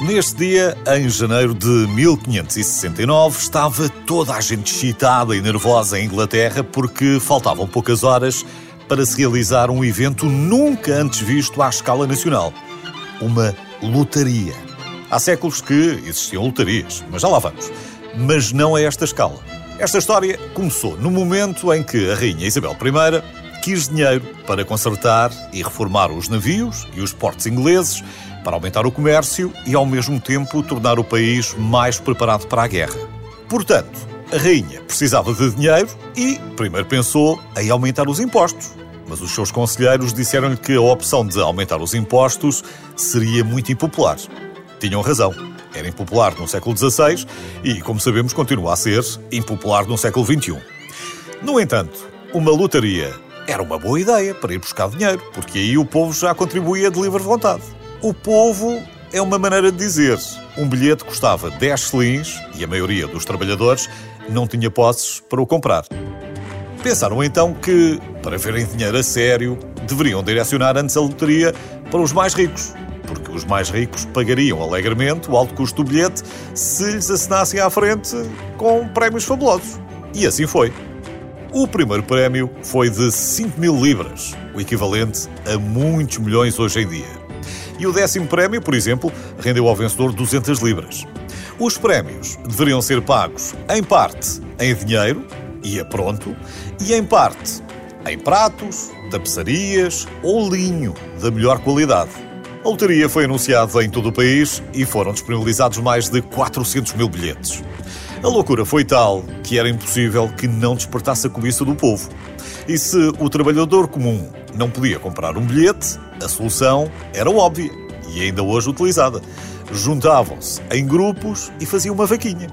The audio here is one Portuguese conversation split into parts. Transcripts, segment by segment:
Neste dia, em janeiro de 1569, estava toda a gente excitada e nervosa em Inglaterra porque faltavam poucas horas para se realizar um evento nunca antes visto à escala nacional: uma lotaria. Há séculos que existiam lotarias, mas já lá vamos. Mas não a esta escala. Esta história começou no momento em que a Rainha Isabel I quis dinheiro para consertar e reformar os navios e os portos ingleses, para aumentar o comércio e, ao mesmo tempo, tornar o país mais preparado para a guerra. Portanto, a rainha precisava de dinheiro e primeiro pensou em aumentar os impostos. Mas os seus conselheiros disseram-lhe que a opção de aumentar os impostos seria muito impopular. Tinham razão. Era impopular no século XVI e, como sabemos, continua a ser impopular no século XXI. No entanto, uma lotaria era uma boa ideia para ir buscar dinheiro, porque aí o povo já contribuía de livre vontade. O povo é uma maneira de dizer. Um bilhete custava 10 selins e a maioria dos trabalhadores não tinha posses para o comprar. Pensaram então que, para verem dinheiro a sério, deveriam direcionar antes a loteria para os mais ricos, porque os mais ricos pagariam alegremente o alto custo do bilhete se lhes assinassem à frente com prémios fabulosos. E assim foi. O primeiro prémio foi de 5 mil libras, o equivalente a muitos milhões hoje em dia. E o décimo prémio, por exemplo, rendeu ao vencedor 200 libras. Os prémios deveriam ser pagos, em parte, em dinheiro, ia pronto, e em parte, em pratos, tapeçarias ou linho da melhor qualidade. A loteria foi anunciada em todo o país e foram disponibilizados mais de 400 mil bilhetes. A loucura foi tal que era impossível que não despertasse a cobiça do povo. E se o trabalhador comum não podia comprar um bilhete, a solução era óbvia e ainda hoje utilizada. Juntavam-se em grupos e faziam uma vaquinha.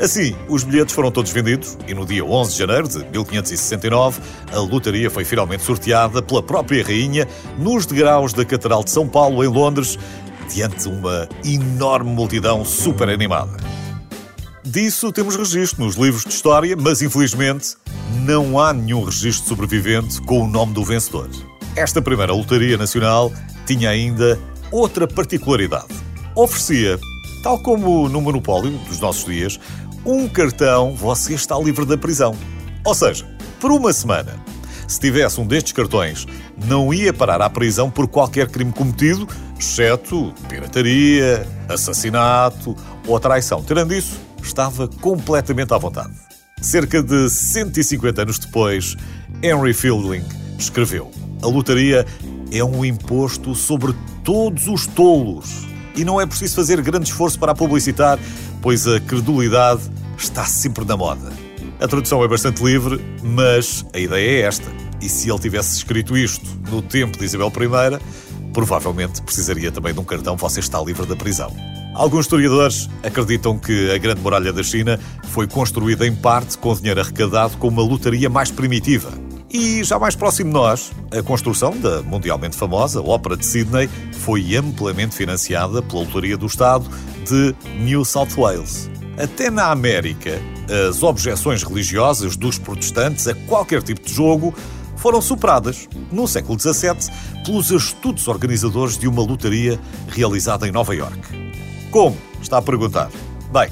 Assim, os bilhetes foram todos vendidos e no dia 11 de janeiro de 1569 a lotaria foi finalmente sorteada pela própria rainha nos degraus da Catedral de São Paulo, em Londres, diante de uma enorme multidão super animada. Disso temos registro nos livros de história, mas infelizmente não há nenhum registro sobrevivente com o nome do vencedor. Esta primeira lotaria nacional tinha ainda outra particularidade. Oferecia, tal como no monopólio dos nossos dias, um cartão você está livre da prisão. Ou seja, por uma semana, se tivesse um destes cartões, não ia parar à prisão por qualquer crime cometido, exceto pirataria, assassinato ou traição. Tirando isso, estava completamente à vontade. Cerca de 150 anos depois, Henry Fielding escreveu: A lotaria é um imposto sobre todos os tolos. E não é preciso fazer grande esforço para a publicitar, pois a credulidade está sempre na moda. A tradução é bastante livre, mas a ideia é esta. E se ele tivesse escrito isto no tempo de Isabel I, provavelmente precisaria também de um cartão Você está livre da prisão. Alguns historiadores acreditam que a Grande Muralha da China foi construída em parte com dinheiro arrecadado com uma lotaria mais primitiva. E já mais próximo de nós, a construção da mundialmente famosa Ópera de Sydney foi amplamente financiada pela Lotaria do Estado de New South Wales. Até na América, as objeções religiosas dos protestantes a qualquer tipo de jogo foram superadas, no século XVII, pelos astutos organizadores de uma lotaria realizada em Nova York. Como? Está a perguntar. Bem,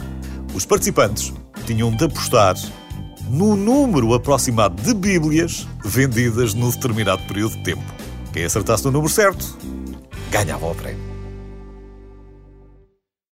os participantes tinham de apostar no número aproximado de Bíblias vendidas num determinado período de tempo. Quem acertasse no número certo ganhava o prémio.